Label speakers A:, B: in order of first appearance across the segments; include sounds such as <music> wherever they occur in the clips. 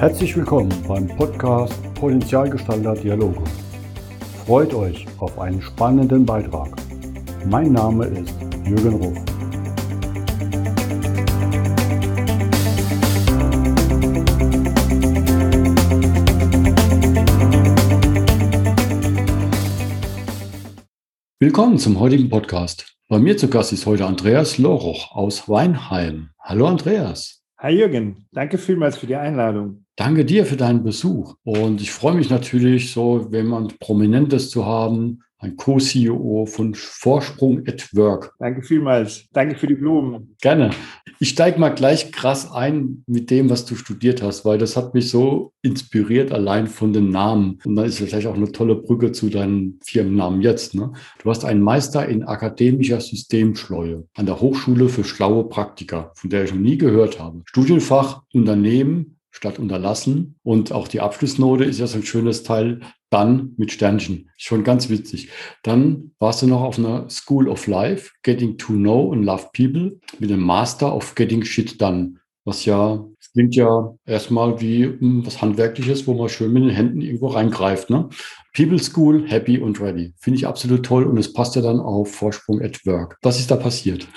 A: Herzlich willkommen beim Podcast Potenzialgestalter Dialoge. Freut euch auf einen spannenden Beitrag. Mein Name ist Jürgen Ruf. Willkommen zum heutigen Podcast. Bei mir zu Gast ist heute Andreas Loroch aus Weinheim. Hallo Andreas.
B: Hi Jürgen, danke vielmals für die Einladung.
A: Danke dir für deinen Besuch. Und ich freue mich natürlich, so jemand Prominentes zu haben, ein Co-CEO von Vorsprung at Work.
B: Danke vielmals. Danke für die Blumen.
A: Gerne. Ich steige mal gleich krass ein mit dem, was du studiert hast, weil das hat mich so inspiriert, allein von den Namen. Und dann ist vielleicht auch eine tolle Brücke zu deinem Firmennamen jetzt. Ne? Du hast einen Meister in akademischer Systemschleue an der Hochschule für schlaue Praktiker, von der ich noch nie gehört habe. Studienfach Unternehmen statt unterlassen. Und auch die Abschlussnote ist ja so ein schönes Teil, dann mit Sternchen. Schon ganz witzig. Dann warst du noch auf einer School of Life, Getting to Know and Love People, mit dem Master of Getting Shit Done. Was ja, klingt ja erstmal wie hm, was Handwerkliches, wo man schön mit den Händen irgendwo reingreift. Ne? People School, happy und ready. Finde ich absolut toll und es passt ja dann auf Vorsprung at Work. Was ist da passiert?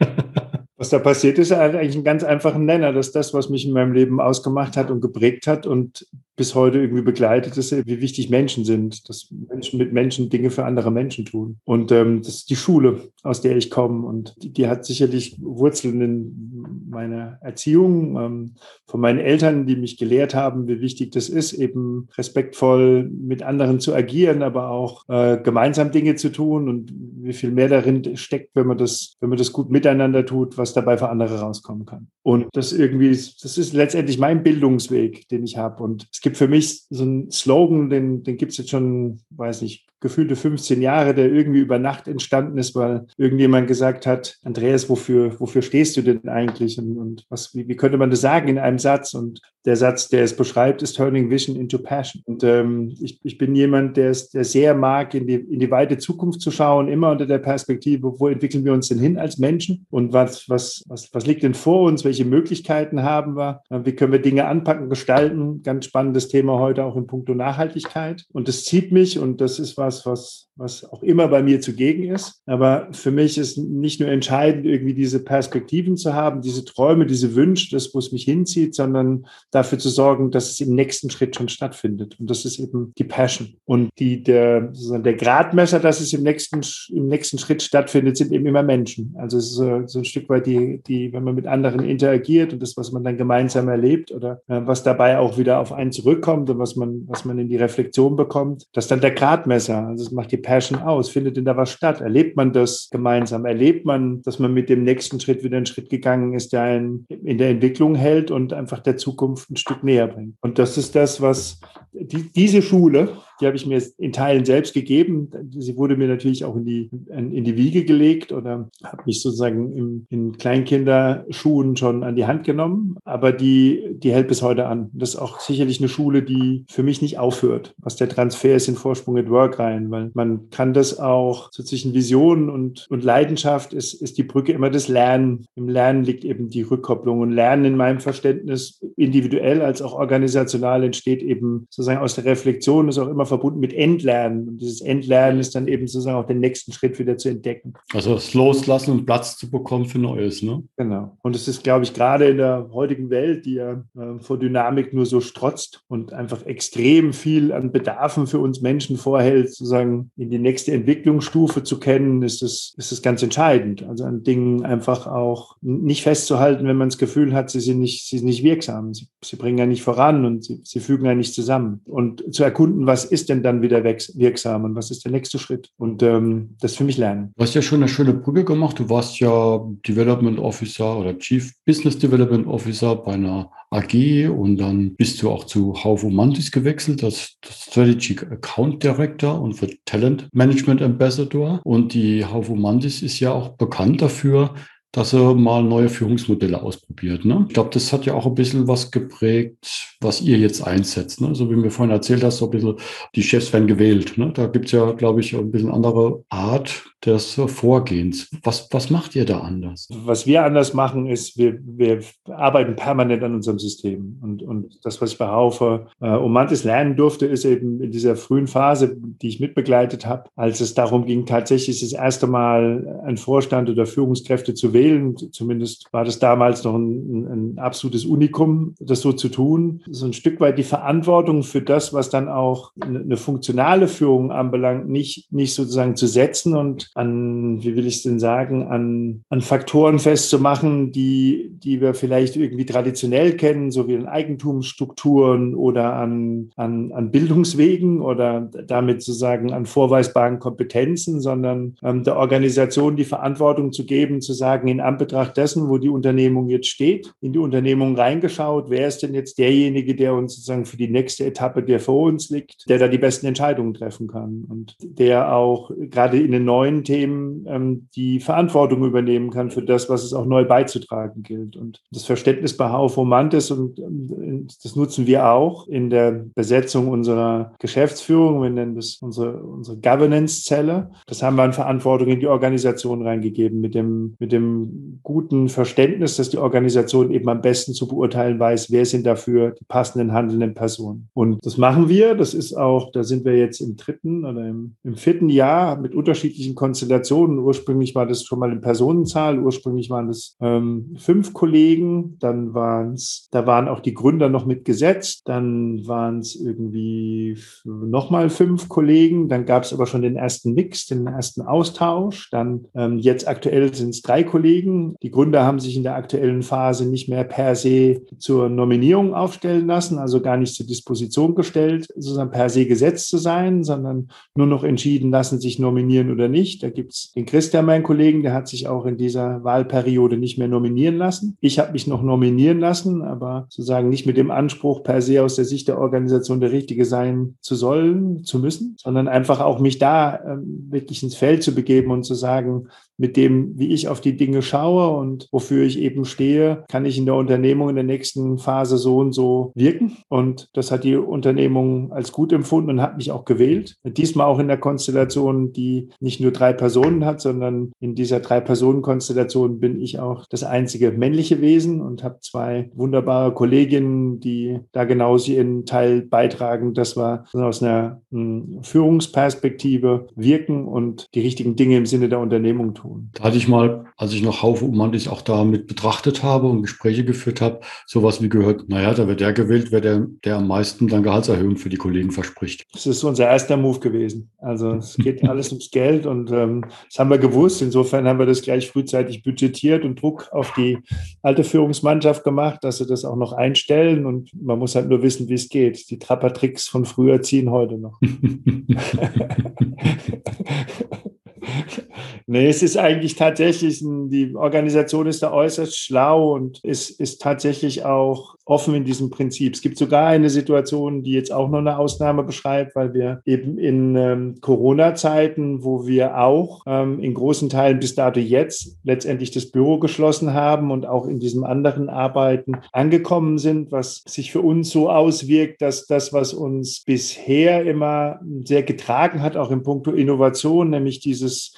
A: <laughs>
B: Was da passiert ist, eigentlich ein ganz einfachen Nenner. dass das, was mich in meinem Leben ausgemacht hat und geprägt hat und bis heute irgendwie begleitet ist, wie wichtig Menschen sind, dass Menschen mit Menschen Dinge für andere Menschen tun. Und ähm, das ist die Schule, aus der ich komme. Und die, die hat sicherlich Wurzeln in meiner Erziehung, ähm, von meinen Eltern, die mich gelehrt haben, wie wichtig das ist, eben respektvoll mit anderen zu agieren, aber auch äh, gemeinsam Dinge zu tun und wie viel mehr darin steckt, wenn man das, wenn man das gut miteinander tut, was dabei für andere rauskommen kann. Und das irgendwie, das ist letztendlich mein Bildungsweg, den ich habe. Und es gibt gibt für mich so einen Slogan, den, den gibt es jetzt schon, weiß nicht, gefühlte 15 Jahre, der irgendwie über Nacht entstanden ist, weil irgendjemand gesagt hat, Andreas, wofür, wofür stehst du denn eigentlich? Und, und was, wie, wie, könnte man das sagen in einem Satz? Und der Satz, der es beschreibt, ist Turning Vision into Passion. Und ähm, ich, ich bin jemand, der es der sehr mag, in die, in die weite Zukunft zu schauen, immer unter der Perspektive, wo entwickeln wir uns denn hin als Menschen? Und was, was, was, was liegt denn vor uns? Welche Möglichkeiten haben wir? Wie können wir Dinge anpacken, gestalten? Ganz spannendes Thema heute auch in puncto Nachhaltigkeit. Und das zieht mich und das ist was, was, was was auch immer bei mir zugegen ist. Aber für mich ist nicht nur entscheidend, irgendwie diese Perspektiven zu haben, diese Träume, diese Wünsche, das, wo es mich hinzieht, sondern dafür zu sorgen, dass es im nächsten Schritt schon stattfindet. Und das ist eben die Passion. Und die, der, der Gradmesser, dass es im nächsten, im nächsten Schritt stattfindet, sind eben immer Menschen. Also es ist so, so ein Stück weit die, die, wenn man mit anderen interagiert und das, was man dann gemeinsam erlebt oder äh, was dabei auch wieder auf einen zurückkommt und was man, was man in die Reflexion bekommt, das ist dann der Gradmesser. Also es macht die Passion aus? Findet denn da was statt? Erlebt man das gemeinsam? Erlebt man, dass man mit dem nächsten Schritt wieder einen Schritt gegangen ist, der einen in der Entwicklung hält und einfach der Zukunft ein Stück näher bringt? Und das ist das, was die, diese Schule, die habe ich mir in Teilen selbst gegeben. Sie wurde mir natürlich auch in die, in die Wiege gelegt oder habe mich sozusagen im, in Kleinkinderschuhen schon an die Hand genommen. Aber die, die hält bis heute an. Das ist auch sicherlich eine Schule, die für mich nicht aufhört, was der Transfer ist in Vorsprung at Work rein, weil man kann das auch so zwischen Vision und, und Leidenschaft ist, ist die Brücke immer das Lernen. Im Lernen liegt eben die Rückkopplung und Lernen in meinem Verständnis individuell als auch organisational entsteht eben sozusagen aus der Reflexion, ist auch immer verbunden mit Entlernen. Und dieses Entlernen ist dann eben sozusagen auch den nächsten Schritt wieder zu entdecken.
A: Also das Loslassen und Platz zu bekommen für Neues, ne?
B: Genau. Und es ist, glaube ich, gerade in der heutigen Welt, die ja äh, vor Dynamik nur so strotzt und einfach extrem viel an Bedarfen für uns Menschen vorhält, sozusagen in die nächste Entwicklungsstufe zu kennen, ist es, ist es ganz entscheidend. Also an Dingen einfach auch nicht festzuhalten, wenn man das Gefühl hat, sie sind nicht, sie sind nicht wirksam. Sie, sie bringen ja nicht voran und sie, sie fügen ja nicht zusammen. Und zu erkunden, was ist ist denn dann wieder wirksam und was ist der nächste Schritt? Und ähm, das für mich lernen.
A: Du hast ja schon eine schöne Brücke gemacht. Du warst ja Development Officer oder Chief Business Development Officer bei einer AG und dann bist du auch zu Haufe Mantis gewechselt, das, Strategic Account Director und für Talent Management Ambassador. Und die Haufe Mantis ist ja auch bekannt dafür, dass er mal neue Führungsmodelle ausprobiert. Ne? Ich glaube, das hat ja auch ein bisschen was geprägt, was ihr jetzt einsetzt. Ne? So wie mir vorhin erzählt hast, so ein bisschen, die Chefs werden gewählt. Ne? Da gibt es ja, glaube ich, ein bisschen andere Art des Vorgehens. Was, was macht ihr da anders?
B: Was wir anders machen, ist, wir, wir arbeiten permanent an unserem System. Und, und das, was ich bei Haufe äh, manches lernen durfte, ist eben in dieser frühen Phase, die ich mitbegleitet habe, als es darum ging, tatsächlich das erste Mal ein Vorstand oder Führungskräfte zu wählen. Zumindest war das damals noch ein, ein absolutes Unikum, das so zu tun. So ein Stück weit die Verantwortung für das, was dann auch eine funktionale Führung anbelangt, nicht, nicht sozusagen zu setzen und an, wie will ich es denn sagen, an, an Faktoren festzumachen, die, die wir vielleicht irgendwie traditionell kennen, so wie in Eigentumsstrukturen oder an, an, an Bildungswegen oder damit sozusagen an vorweisbaren Kompetenzen, sondern ähm, der Organisation die Verantwortung zu geben, zu sagen, in Anbetracht dessen, wo die Unternehmung jetzt steht, in die Unternehmung reingeschaut, wer ist denn jetzt derjenige, der uns sozusagen für die nächste Etappe, der vor uns liegt, der da die besten Entscheidungen treffen kann und der auch gerade in den neuen Themen ähm, die Verantwortung übernehmen kann für das, was es auch neu beizutragen gilt. Und das Verständnis bei Haufe Mantis und ähm, das nutzen wir auch in der Besetzung unserer Geschäftsführung. Wir nennen das unsere, unsere Governance-Zelle. Das haben wir an Verantwortung in die Organisation reingegeben mit dem, mit dem guten Verständnis, dass die Organisation eben am besten zu beurteilen weiß, wer sind dafür die passenden handelnden Personen. Und das machen wir. Das ist auch, da sind wir jetzt im dritten oder im, im vierten Jahr mit unterschiedlichen Konstellationen. Ursprünglich war das schon mal in Personenzahl. Ursprünglich waren es ähm, fünf Kollegen. Dann waren es, da waren auch die Gründer noch mitgesetzt. Dann waren es irgendwie nochmal fünf Kollegen. Dann gab es aber schon den ersten Mix, den ersten Austausch. Dann ähm, jetzt aktuell sind es drei Kollegen. Die Gründer haben sich in der aktuellen Phase nicht mehr per se zur Nominierung aufstellen lassen, also gar nicht zur Disposition gestellt, sozusagen per se gesetzt zu sein, sondern nur noch entschieden lassen, sich nominieren oder nicht. Da gibt es den Christian, meinen Kollegen, der hat sich auch in dieser Wahlperiode nicht mehr nominieren lassen. Ich habe mich noch nominieren lassen, aber sozusagen nicht mit dem Anspruch, per se aus der Sicht der Organisation der Richtige sein zu sollen, zu müssen, sondern einfach auch mich da ähm, wirklich ins Feld zu begeben und zu sagen, mit dem, wie ich auf die Dinge schaue und wofür ich eben stehe, kann ich in der Unternehmung in der nächsten Phase so und so wirken. Und das hat die Unternehmung als gut empfunden und hat mich auch gewählt. Diesmal auch in der Konstellation, die nicht nur drei Personen hat, sondern in dieser Drei-Personen-Konstellation bin ich auch das einzige männliche Wesen und habe zwei wunderbare Kolleginnen, die da genauso ihren Teil beitragen, dass wir aus einer hm, Führungsperspektive wirken und die richtigen Dinge im Sinne der Unternehmung tun tun.
A: Da hatte ich mal, als ich noch Haufe Umantis auch damit betrachtet habe und Gespräche geführt habe, sowas wie gehört, naja, da wird der gewählt, wer der, der am meisten dann Gehaltserhöhung für die Kollegen verspricht.
B: Das ist unser erster Move gewesen. Also es geht <laughs> alles ums Geld und ähm, das haben wir gewusst. Insofern haben wir das gleich frühzeitig budgetiert und Druck auf die alte Führungsmannschaft gemacht, dass sie das auch noch einstellen und man muss halt nur wissen, wie es geht. Die Trapper-Tricks von früher ziehen heute noch. <laughs> Nee, es ist eigentlich tatsächlich, ein, die Organisation ist da äußerst schlau und ist, ist tatsächlich auch offen in diesem Prinzip. Es gibt sogar eine Situation, die jetzt auch noch eine Ausnahme beschreibt, weil wir eben in ähm, Corona-Zeiten, wo wir auch ähm, in großen Teilen bis dato jetzt letztendlich das Büro geschlossen haben und auch in diesem anderen Arbeiten angekommen sind, was sich für uns so auswirkt, dass das, was uns bisher immer sehr getragen hat, auch in puncto Innovation, nämlich dieses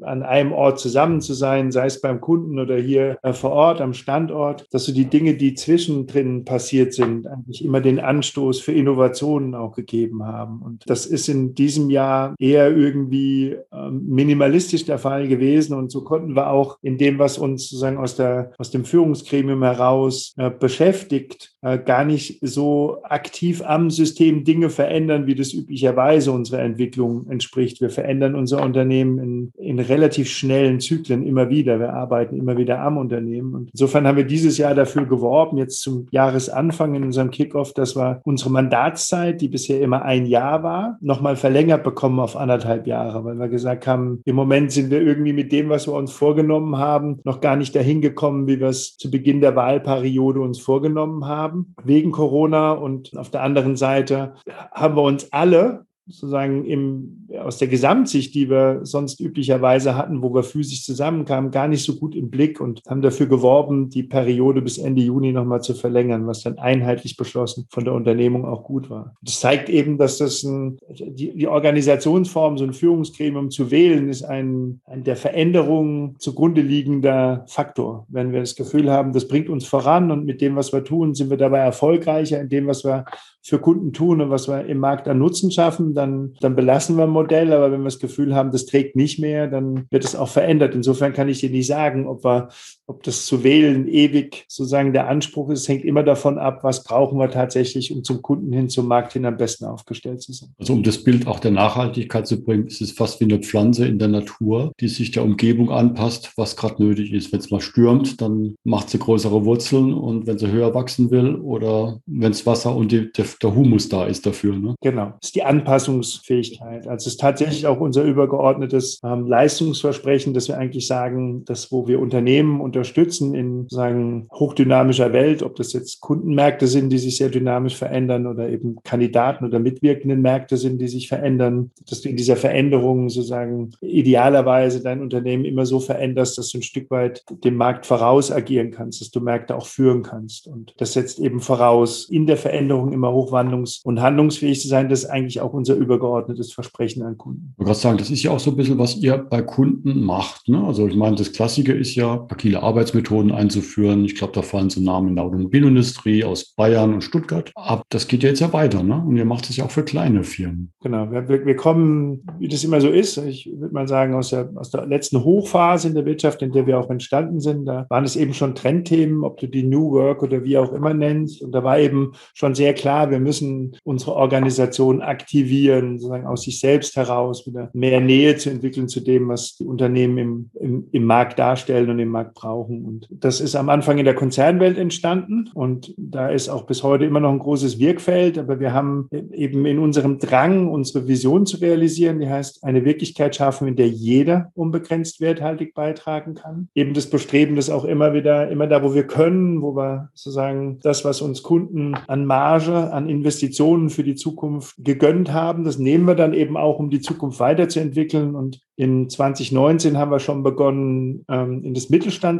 B: an einem Ort zusammen zu sein, sei es beim Kunden oder hier äh, vor Ort am Standort, dass so die Dinge, die zwischendrin passiert sind, eigentlich immer den Anstoß für Innovationen auch gegeben haben. Und das ist in diesem Jahr eher irgendwie ähm, minimalistisch der Fall gewesen. Und so konnten wir auch in dem, was uns sozusagen aus, der, aus dem Führungsgremium heraus äh, beschäftigt, äh, gar nicht so aktiv am System Dinge verändern, wie das üblicherweise unserer Entwicklung entspricht. Wir verändern unser Unternehmen in, in in relativ schnellen Zyklen immer wieder. Wir arbeiten immer wieder am Unternehmen. Und insofern haben wir dieses Jahr dafür geworben, jetzt zum Jahresanfang in unserem Kickoff, dass wir unsere Mandatszeit, die bisher immer ein Jahr war, nochmal verlängert bekommen auf anderthalb Jahre, weil wir gesagt haben, im Moment sind wir irgendwie mit dem, was wir uns vorgenommen haben, noch gar nicht dahin gekommen, wie wir es zu Beginn der Wahlperiode uns vorgenommen haben, wegen Corona. Und auf der anderen Seite haben wir uns alle sozusagen im, aus der Gesamtsicht, die wir sonst üblicherweise hatten, wo wir physisch zusammenkamen, gar nicht so gut im Blick und haben dafür geworben, die Periode bis Ende Juni nochmal zu verlängern, was dann einheitlich beschlossen von der Unternehmung auch gut war. Das zeigt eben, dass das ein, die, die Organisationsform, so ein Führungsgremium zu wählen, ist ein, ein der Veränderung zugrunde liegender Faktor. Wenn wir das Gefühl haben, das bringt uns voran und mit dem, was wir tun, sind wir dabei erfolgreicher in dem, was wir für Kunden tun und was wir im Markt an Nutzen schaffen, dann, dann belassen wir ein Modell. Aber wenn wir das Gefühl haben, das trägt nicht mehr, dann wird es auch verändert. Insofern kann ich dir nicht sagen, ob wir, ob das zu wählen ewig sozusagen der Anspruch ist, hängt immer davon ab, was brauchen wir tatsächlich, um zum Kunden hin, zum Markt hin am besten aufgestellt zu sein.
A: Also um das Bild auch der Nachhaltigkeit zu bringen, ist es fast wie eine Pflanze in der Natur, die sich der Umgebung anpasst, was gerade nötig ist. Wenn es mal stürmt, dann macht sie größere Wurzeln und wenn sie höher wachsen will oder wenn es Wasser und die, der der Humus da ist dafür. Ne?
B: Genau, das ist die Anpassungsfähigkeit. Also es ist tatsächlich auch unser übergeordnetes ähm, Leistungsversprechen, dass wir eigentlich sagen, dass wo wir Unternehmen unterstützen in sagen hochdynamischer Welt, ob das jetzt Kundenmärkte sind, die sich sehr dynamisch verändern oder eben Kandidaten oder mitwirkenden Märkte sind, die sich verändern, dass du in dieser Veränderung sozusagen idealerweise dein Unternehmen immer so veränderst, dass du ein Stück weit dem Markt voraus agieren kannst, dass du Märkte auch führen kannst. Und das setzt eben voraus, in der Veränderung immer hoch hochwandlungs- und handlungsfähig zu sein, das ist eigentlich auch unser übergeordnetes Versprechen an Kunden.
A: Ich wollte gerade sagen, das ist ja auch so ein bisschen, was ihr bei Kunden macht. Ne? Also ich meine, das Klassische ist ja, agile Arbeitsmethoden einzuführen. Ich glaube, da fallen so Namen in der Automobilindustrie aus Bayern und Stuttgart. Aber das geht ja jetzt ja weiter. Ne? Und ihr macht das ja auch für kleine Firmen.
B: Genau. Wir, wir kommen, wie das immer so ist, ich würde mal sagen, aus der, aus der letzten Hochphase in der Wirtschaft, in der wir auch entstanden sind, da waren es eben schon Trendthemen, ob du die New Work oder wie auch immer nennst. Und da war eben schon sehr klar, wir müssen unsere Organisation aktivieren, sozusagen aus sich selbst heraus wieder mehr Nähe zu entwickeln zu dem, was die Unternehmen im, im, im Markt darstellen und im Markt brauchen. Und das ist am Anfang in der Konzernwelt entstanden und da ist auch bis heute immer noch ein großes Wirkfeld, aber wir haben eben in unserem Drang, unsere Vision zu realisieren, die heißt, eine Wirklichkeit schaffen, in der jeder unbegrenzt werthaltig beitragen kann. Eben das Bestreben, das auch immer wieder, immer da, wo wir können, wo wir sozusagen das, was uns Kunden an Marge, an Investitionen für die Zukunft gegönnt haben. Das nehmen wir dann eben auch, um die Zukunft weiterzuentwickeln. Und in 2019 haben wir schon begonnen, ähm, in das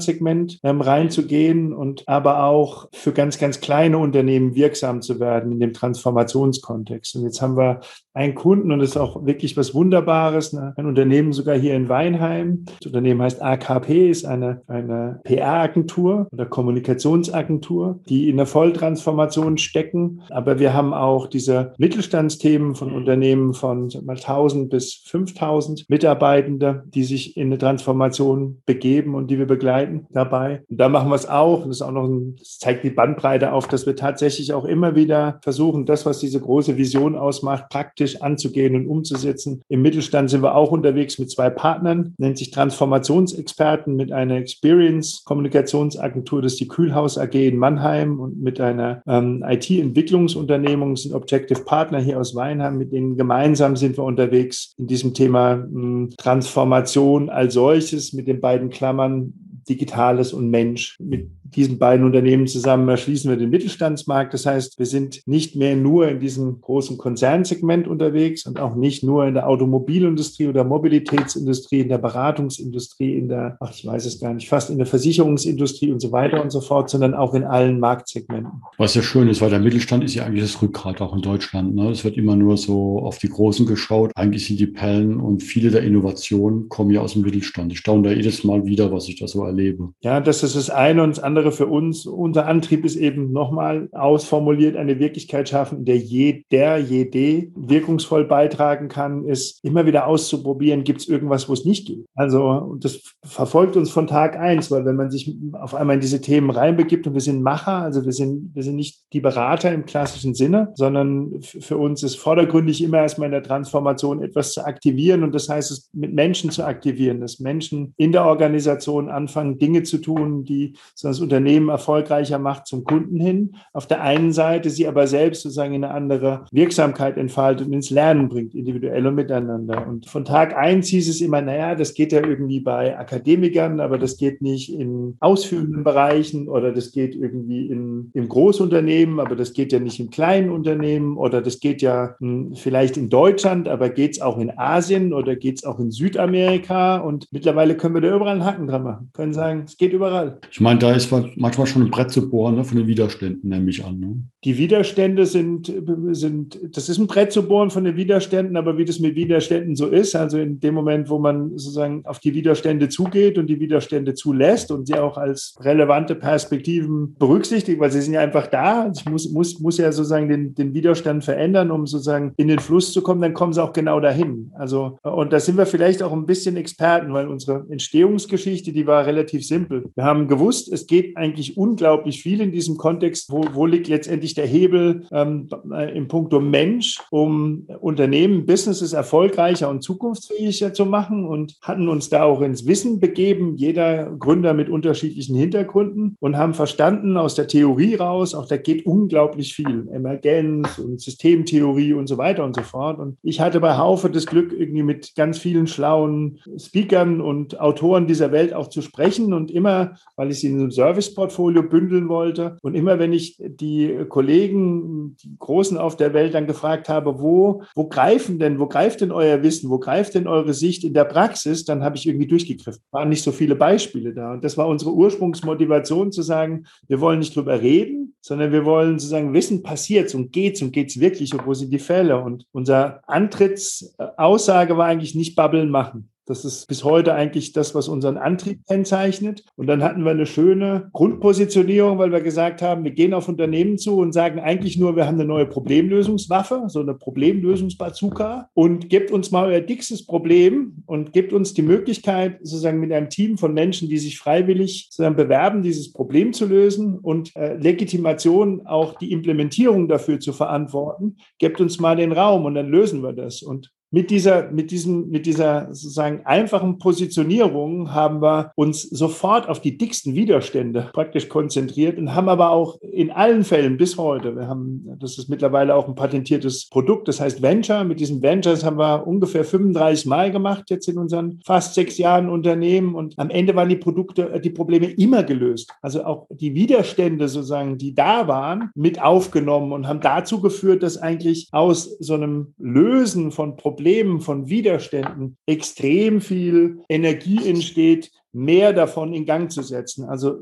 B: Mittelstandssegment ähm, reinzugehen und aber auch für ganz, ganz kleine Unternehmen wirksam zu werden in dem Transformationskontext. Und jetzt haben wir einen Kunden und das ist auch wirklich was Wunderbares, ne? ein Unternehmen sogar hier in Weinheim. Das Unternehmen heißt AKP, ist eine, eine PR-Agentur oder Kommunikationsagentur, die in der Volltransformation stecken. Aber wir haben auch diese Mittelstandsthemen von Unternehmen von mal 1000 bis 5000 Mitarbeitern Mitarbeitende, die sich in eine Transformation begeben und die wir begleiten dabei. Und da machen wir es auch. das ist auch noch ein, das zeigt die Bandbreite auf, dass wir tatsächlich auch immer wieder versuchen, das, was diese große Vision ausmacht, praktisch anzugehen und umzusetzen. Im Mittelstand sind wir auch unterwegs mit zwei Partnern, nennt sich Transformationsexperten mit einer Experience-Kommunikationsagentur, das ist die Kühlhaus AG in Mannheim und mit einer ähm, IT-Entwicklungsunternehmung sind Objective Partner hier aus Weinheim, mit denen gemeinsam sind wir unterwegs in diesem Thema hm, Transformation als solches mit den beiden Klammern Digitales und Mensch. Mit diesen beiden Unternehmen zusammen erschließen wir den Mittelstandsmarkt. Das heißt, wir sind nicht mehr nur in diesem großen Konzernsegment unterwegs und auch nicht nur in der Automobilindustrie oder Mobilitätsindustrie, in der Beratungsindustrie, in der, ach, ich weiß es gar nicht, fast in der Versicherungsindustrie und so weiter und so fort, sondern auch in allen Marktsegmenten.
A: Was ja schön ist, weil der Mittelstand ist ja eigentlich das Rückgrat auch in Deutschland. Ne? Es wird immer nur so auf die Großen geschaut. Eigentlich sind die Pellen und viele der Innovationen kommen ja aus dem Mittelstand. Ich staune da jedes Mal wieder, was ich da so erlebe.
B: Ja, das ist das eine und das andere für uns. Unser Antrieb ist eben nochmal ausformuliert, eine Wirklichkeit schaffen, in der jeder, jede wirkungsvoll beitragen kann, ist immer wieder auszuprobieren, gibt es irgendwas, wo es nicht geht. Also das verfolgt uns von Tag eins, weil wenn man sich auf einmal in diese Themen reinbegibt und wir sind Macher, also wir sind, wir sind nicht die Berater im klassischen Sinne, sondern für uns ist vordergründig immer erstmal in der Transformation etwas zu aktivieren und das heißt es mit Menschen zu aktivieren, dass Menschen in der Organisation anfangen, Dinge zu tun, die so das Unternehmen erfolgreicher macht zum Kunden hin. Auf der einen Seite sie aber selbst sozusagen in eine andere Wirksamkeit entfaltet und ins Lernen bringt, individuell und miteinander. Und von Tag eins hieß es immer, naja, das geht ja irgendwie bei Akademikern, aber das geht nicht in ausführenden Bereichen oder das geht irgendwie in, im Großunternehmen, aber das geht ja nicht im kleinen Unternehmen oder das geht ja hm, vielleicht in Deutschland, aber geht es auch in Asien oder geht es auch in Südamerika und mittlerweile können wir da überall einen Haken dran machen, können sagen, es geht überall.
A: Ich meine, da ist manchmal schon ein Brett zu bohren ne, von den Widerständen, nehme ich an. Ne?
B: Die Widerstände sind, sind, das ist ein Brett zu bohren von den Widerständen, aber wie das mit Widerständen so ist, also in dem Moment, wo man sozusagen auf die Widerstände zugeht und die Widerstände zulässt und sie auch als relevante Perspektiven berücksichtigt, weil sie sind ja einfach da. Ich muss, muss, muss ja sozusagen den, den Widerstand verändern, um sozusagen in den Fluss zu kommen, dann kommen sie auch genau dahin. Also, und da sind wir vielleicht auch ein bisschen Experten, weil unsere Entstehungsgeschichte, die war relativ simpel. Wir haben gewusst, es geht eigentlich unglaublich viel in diesem Kontext, wo, wo liegt letztendlich der Hebel ähm, im Punkto Mensch, um Unternehmen, Businesses erfolgreicher und zukunftsfähiger zu machen? Und hatten uns da auch ins Wissen begeben, jeder Gründer mit unterschiedlichen Hintergründen und haben verstanden aus der Theorie raus, auch da geht unglaublich viel, Emergenz und Systemtheorie und so weiter und so fort. Und ich hatte bei Haufe das Glück, irgendwie mit ganz vielen schlauen Speakern und Autoren dieser Welt auch zu sprechen. Und immer, weil ich sie in einem Serviceportfolio bündeln wollte und immer, wenn ich die Kollegen, die Großen auf der Welt dann gefragt habe, wo, wo greifen denn, wo greift denn euer Wissen, wo greift denn eure Sicht in der Praxis, dann habe ich irgendwie durchgegriffen. Waren nicht so viele Beispiele da. Und das war unsere Ursprungsmotivation zu sagen, wir wollen nicht drüber reden, sondern wir wollen sozusagen wissen, passiert's und geht's und geht's wirklich und wo sind die Fälle? Und unser Antrittsaussage war eigentlich nicht babbeln machen. Das ist bis heute eigentlich das, was unseren Antrieb kennzeichnet. Und dann hatten wir eine schöne Grundpositionierung, weil wir gesagt haben, wir gehen auf Unternehmen zu und sagen eigentlich nur, wir haben eine neue Problemlösungswaffe, so eine Problemlösungsbazooka und gebt uns mal euer dickstes Problem und gebt uns die Möglichkeit, sozusagen mit einem Team von Menschen, die sich freiwillig sozusagen bewerben, dieses Problem zu lösen und äh, Legitimation auch die Implementierung dafür zu verantworten. Gebt uns mal den Raum und dann lösen wir das. Und mit dieser, mit diesem, mit dieser sozusagen einfachen Positionierung haben wir uns sofort auf die dicksten Widerstände praktisch konzentriert und haben aber auch in allen Fällen bis heute, wir haben, das ist mittlerweile auch ein patentiertes Produkt, das heißt Venture. Mit diesen Ventures haben wir ungefähr 35 Mal gemacht jetzt in unseren fast sechs Jahren Unternehmen und am Ende waren die Produkte, äh, die Probleme immer gelöst. Also auch die Widerstände sozusagen, die da waren, mit aufgenommen und haben dazu geführt, dass eigentlich aus so einem Lösen von Problemen Problemen, von Widerständen extrem viel Energie entsteht, mehr davon in Gang zu setzen. Also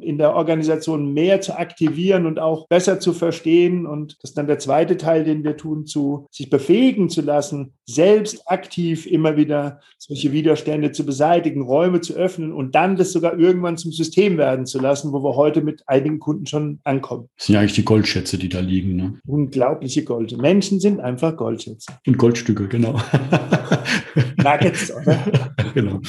B: in der Organisation mehr zu aktivieren und auch besser zu verstehen. Und das ist dann der zweite Teil, den wir tun, zu sich befähigen zu lassen, selbst aktiv immer wieder solche Widerstände zu beseitigen, Räume zu öffnen und dann das sogar irgendwann zum System werden zu lassen, wo wir heute mit einigen Kunden schon ankommen.
A: Das sind ja eigentlich die Goldschätze, die da liegen. Ne?
B: Unglaubliche Gold. Menschen sind einfach Goldschätze.
A: Und Goldstücke, genau.
B: Nuggets, oder? <laughs>
A: genau.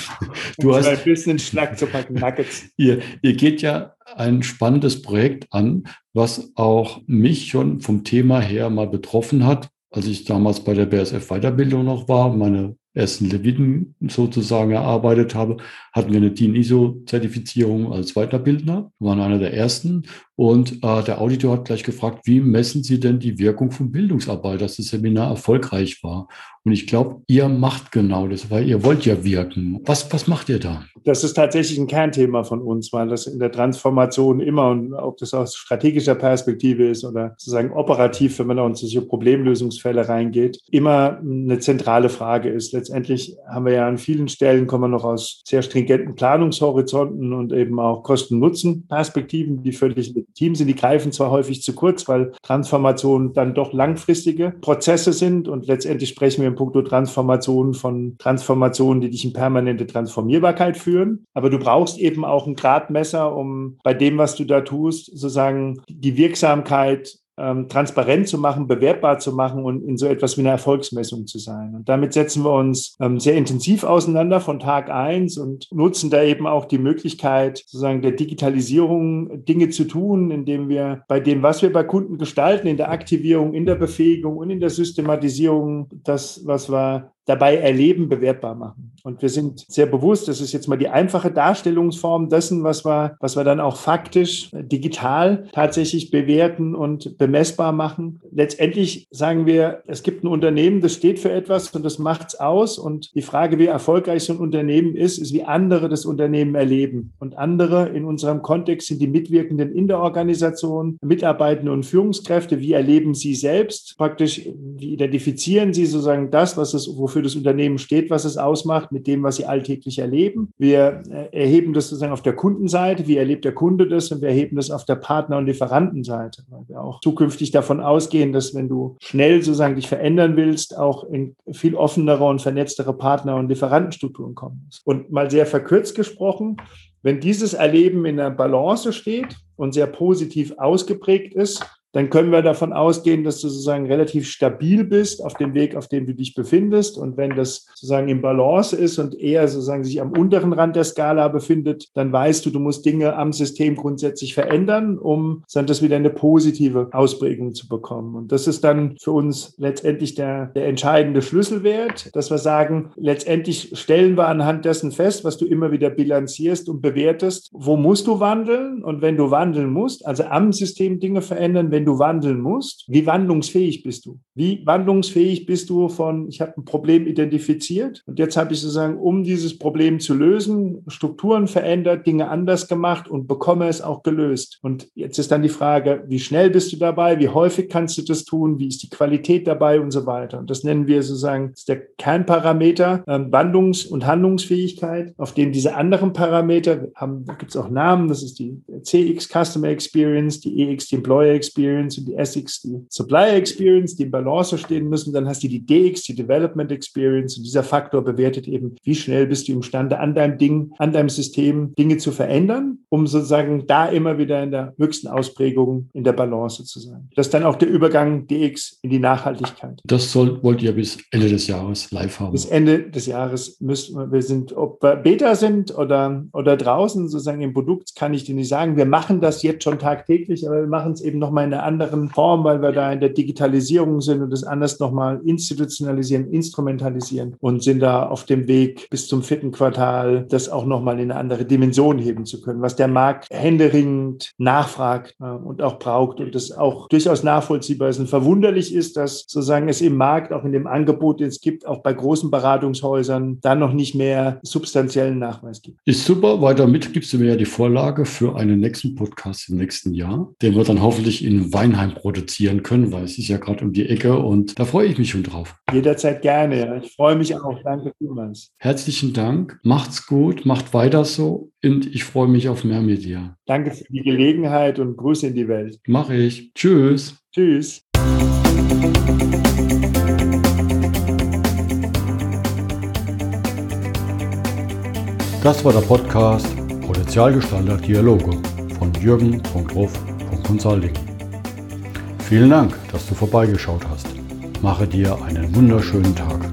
B: Du hast bisschen Schnack zu packen, Nuggets. <laughs>
A: Ihr, ihr geht ja ein spannendes Projekt an, was auch mich schon vom Thema her mal betroffen hat, als ich damals bei der BSF Weiterbildung noch war, meine ersten Leviten sozusagen erarbeitet habe, hatten wir eine DIN ISO-Zertifizierung als Weiterbildner, wir waren einer der ersten. Und äh, der Auditor hat gleich gefragt, wie messen Sie denn die Wirkung von Bildungsarbeit, dass das Seminar erfolgreich war? Und ich glaube, ihr macht genau das, weil ihr wollt ja wirken. Was, was macht ihr da?
B: Das ist tatsächlich ein Kernthema von uns, weil das in der Transformation immer, und ob das aus strategischer Perspektive ist oder sozusagen operativ, wenn man da in solche Problemlösungsfälle reingeht, immer eine zentrale Frage ist. Letztendlich haben wir ja an vielen Stellen, kommen wir noch aus sehr stringenten Planungshorizonten und eben auch Kosten-Nutzen-Perspektiven, die völlig legitim sind. Die greifen zwar häufig zu kurz, weil Transformationen dann doch langfristige Prozesse sind und letztendlich sprechen wir im Punkto Transformation von Transformationen, die dich in permanente Transformierbarkeit führen. Aber du brauchst eben auch ein Gradmesser, um bei dem, was du da tust, sozusagen die Wirksamkeit ähm, transparent zu machen, bewertbar zu machen und in so etwas wie einer Erfolgsmessung zu sein. Und damit setzen wir uns ähm, sehr intensiv auseinander von Tag eins und nutzen da eben auch die Möglichkeit, sozusagen der Digitalisierung Dinge zu tun, indem wir bei dem, was wir bei Kunden gestalten, in der Aktivierung, in der Befähigung und in der Systematisierung, das, was wir dabei erleben, bewertbar machen. Und wir sind sehr bewusst, das ist jetzt mal die einfache Darstellungsform dessen, was wir, was wir dann auch faktisch digital tatsächlich bewerten und bemessbar machen. Letztendlich sagen wir, es gibt ein Unternehmen, das steht für etwas und das macht's aus. Und die Frage, wie erfolgreich so ein Unternehmen ist, ist, wie andere das Unternehmen erleben. Und andere in unserem Kontext sind die Mitwirkenden in der Organisation, Mitarbeitende und Führungskräfte. Wie erleben sie selbst? Praktisch, wie identifizieren sie sozusagen das, was es, wofür das Unternehmen steht, was es ausmacht? mit dem, was sie alltäglich erleben. Wir äh, erheben das sozusagen auf der Kundenseite, wie erlebt der Kunde das und wir erheben das auf der Partner- und Lieferantenseite, weil wir auch zukünftig davon ausgehen, dass wenn du schnell sozusagen dich verändern willst, auch in viel offenere und vernetztere Partner- und Lieferantenstrukturen kommen musst. Und mal sehr verkürzt gesprochen, wenn dieses Erleben in der Balance steht und sehr positiv ausgeprägt ist, dann können wir davon ausgehen, dass du sozusagen relativ stabil bist auf dem Weg, auf dem du dich befindest. Und wenn das sozusagen im Balance ist und eher sozusagen sich am unteren Rand der Skala befindet, dann weißt du, du musst Dinge am System grundsätzlich verändern, um dann das wieder eine positive Ausprägung zu bekommen. Und das ist dann für uns letztendlich der, der entscheidende Schlüsselwert, dass wir sagen, letztendlich stellen wir anhand dessen fest, was du immer wieder bilanzierst und bewertest, wo musst du wandeln? Und wenn du wandeln musst, also am System Dinge verändern, wenn wenn du wandeln musst, wie wandlungsfähig bist du? Wie wandlungsfähig bist du von, ich habe ein Problem identifiziert und jetzt habe ich sozusagen, um dieses Problem zu lösen, Strukturen verändert, Dinge anders gemacht und bekomme es auch gelöst. Und jetzt ist dann die Frage, wie schnell bist du dabei? Wie häufig kannst du das tun? Wie ist die Qualität dabei und so weiter? Und das nennen wir sozusagen das ist der Kernparameter äh, Wandlungs- und Handlungsfähigkeit, auf dem diese anderen Parameter haben, da gibt es auch Namen, das ist die CX Customer Experience, die EX die Employer Experience, Experience und die SX, die Supplier Experience, die im Balance stehen müssen. Dann hast du die DX, die Development Experience. Und dieser Faktor bewertet eben, wie schnell bist du imstande, an deinem Ding, an deinem System Dinge zu verändern, um sozusagen da immer wieder in der höchsten Ausprägung in der Balance zu sein. Das ist dann auch der Übergang DX in die Nachhaltigkeit.
A: Das soll, wollt ihr bis Ende des Jahres live haben?
B: Bis Ende des Jahres müssen wir, wir sind, ob wir Beta sind oder, oder draußen sozusagen im Produkt, kann ich dir nicht sagen. Wir machen das jetzt schon tagtäglich, aber wir machen es eben nochmal in einer anderen Form, weil wir da in der Digitalisierung sind und das anders nochmal institutionalisieren, instrumentalisieren und sind da auf dem Weg bis zum vierten Quartal, das auch nochmal in eine andere Dimension heben zu können, was der Markt händeringend nachfragt äh, und auch braucht und das auch durchaus nachvollziehbar ist und verwunderlich ist, dass sozusagen es im Markt, auch in dem Angebot, den es gibt, auch bei großen Beratungshäusern, da noch nicht mehr substanziellen Nachweis gibt.
A: Ist super. Weiter mit gibst du mir ja die Vorlage für einen nächsten Podcast im nächsten Jahr, den wir dann hoffentlich in Weinheim produzieren können, weil es ist ja gerade um die Ecke und da freue ich mich schon drauf.
B: Jederzeit gerne. Ja. Ich freue mich auch. Danke vielmals.
A: Herzlichen Dank. Macht's gut. Macht weiter so und ich freue mich auf mehr mit dir.
B: Danke für die Gelegenheit und Grüße in die Welt.
A: Mache ich. Tschüss.
B: Tschüss.
A: Das war der Podcast Potenzialgestalter Dialoge von Jürgen.ruf.consulting. Vielen Dank, dass du vorbeigeschaut hast. Mache dir einen wunderschönen Tag.